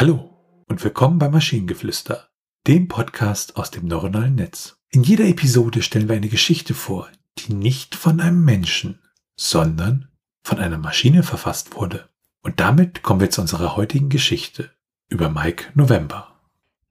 Hallo und willkommen bei Maschinengeflüster, dem Podcast aus dem neuronalen Netz. In jeder Episode stellen wir eine Geschichte vor, die nicht von einem Menschen, sondern von einer Maschine verfasst wurde. Und damit kommen wir zu unserer heutigen Geschichte über Mike November.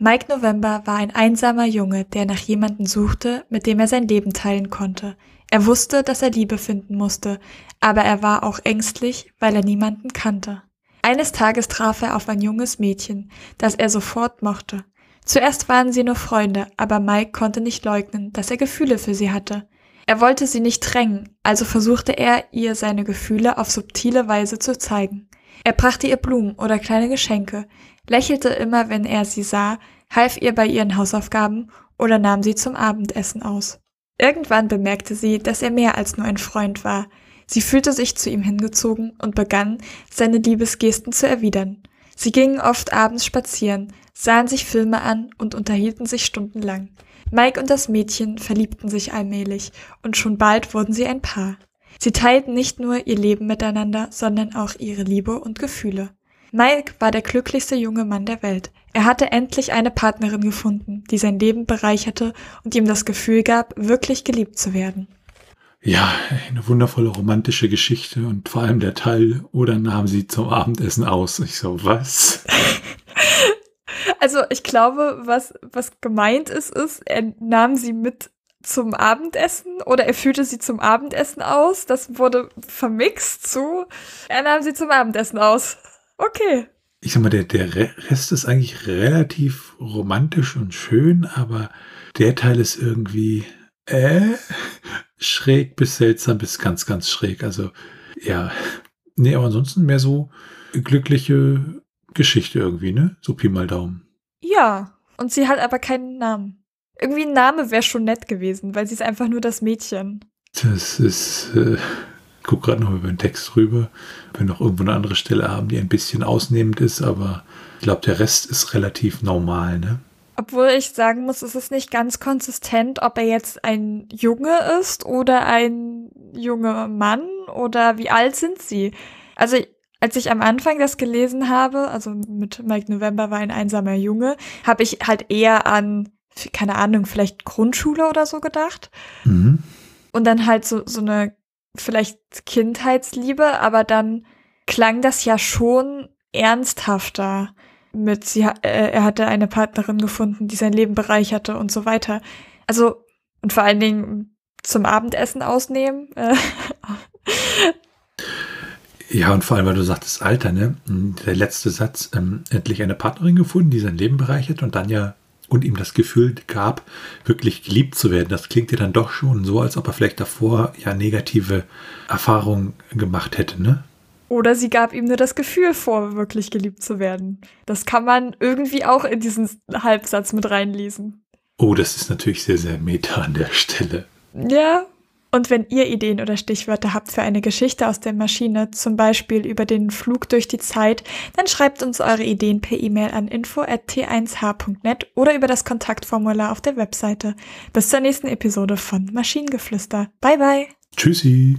Mike November war ein einsamer Junge, der nach jemandem suchte, mit dem er sein Leben teilen konnte. Er wusste, dass er Liebe finden musste, aber er war auch ängstlich, weil er niemanden kannte. Eines Tages traf er auf ein junges Mädchen, das er sofort mochte. Zuerst waren sie nur Freunde, aber Mike konnte nicht leugnen, dass er Gefühle für sie hatte. Er wollte sie nicht drängen, also versuchte er, ihr seine Gefühle auf subtile Weise zu zeigen. Er brachte ihr Blumen oder kleine Geschenke, lächelte immer, wenn er sie sah, half ihr bei ihren Hausaufgaben oder nahm sie zum Abendessen aus. Irgendwann bemerkte sie, dass er mehr als nur ein Freund war. Sie fühlte sich zu ihm hingezogen und begann, seine Liebesgesten zu erwidern. Sie gingen oft abends spazieren, sahen sich Filme an und unterhielten sich stundenlang. Mike und das Mädchen verliebten sich allmählich und schon bald wurden sie ein Paar. Sie teilten nicht nur ihr Leben miteinander, sondern auch ihre Liebe und Gefühle. Mike war der glücklichste junge Mann der Welt. Er hatte endlich eine Partnerin gefunden, die sein Leben bereicherte und ihm das Gefühl gab, wirklich geliebt zu werden. Ja, eine wundervolle romantische Geschichte und vor allem der Teil, oder nahm sie zum Abendessen aus. Ich so, was? Also ich glaube, was, was gemeint ist, ist, er nahm sie mit zum Abendessen oder er führte sie zum Abendessen aus. Das wurde vermixt zu, er nahm sie zum Abendessen aus. Okay. Ich sag mal, der, der Rest ist eigentlich relativ romantisch und schön, aber der Teil ist irgendwie, äh, schräg bis seltsam bis ganz, ganz schräg. Also, ja. Nee, aber ansonsten mehr so glückliche Geschichte irgendwie, ne? So Pi mal Daumen. Ja. Und sie hat aber keinen Namen. Irgendwie ein Name wäre schon nett gewesen, weil sie ist einfach nur das Mädchen. Das ist, äh, guck gerade noch über den Text rüber, wenn wir noch irgendwo eine andere Stelle haben, die ein bisschen ausnehmend ist, aber ich glaube, der Rest ist relativ normal, ne? Obwohl ich sagen muss, es ist nicht ganz konsistent, ob er jetzt ein Junge ist oder ein junger Mann oder wie alt sind sie. Also als ich am Anfang das gelesen habe, also mit Mike November war ein einsamer Junge, habe ich halt eher an, keine Ahnung, vielleicht Grundschule oder so gedacht. Mhm. Und dann halt so, so eine vielleicht Kindheitsliebe, aber dann klang das ja schon ernsthafter mit, sie, äh, er hatte eine Partnerin gefunden, die sein Leben bereicherte und so weiter. Also, und vor allen Dingen zum Abendessen ausnehmen. Äh. ja, und vor allem, weil du sagtest Alter, ne? Der letzte Satz, ähm, endlich eine Partnerin gefunden, die sein Leben bereichert und dann ja und ihm das Gefühl gab, wirklich geliebt zu werden. Das klingt ja dann doch schon so, als ob er vielleicht davor ja negative Erfahrungen gemacht hätte, ne? Oder sie gab ihm nur das Gefühl vor, wirklich geliebt zu werden. Das kann man irgendwie auch in diesen Halbsatz mit reinlesen. Oh, das ist natürlich sehr, sehr meta an der Stelle. Ja. Und wenn ihr Ideen oder Stichwörter habt für eine Geschichte aus der Maschine, zum Beispiel über den Flug durch die Zeit, dann schreibt uns eure Ideen per E-Mail an info.t1h.net oder über das Kontaktformular auf der Webseite. Bis zur nächsten Episode von Maschinengeflüster. Bye bye. Tschüssi.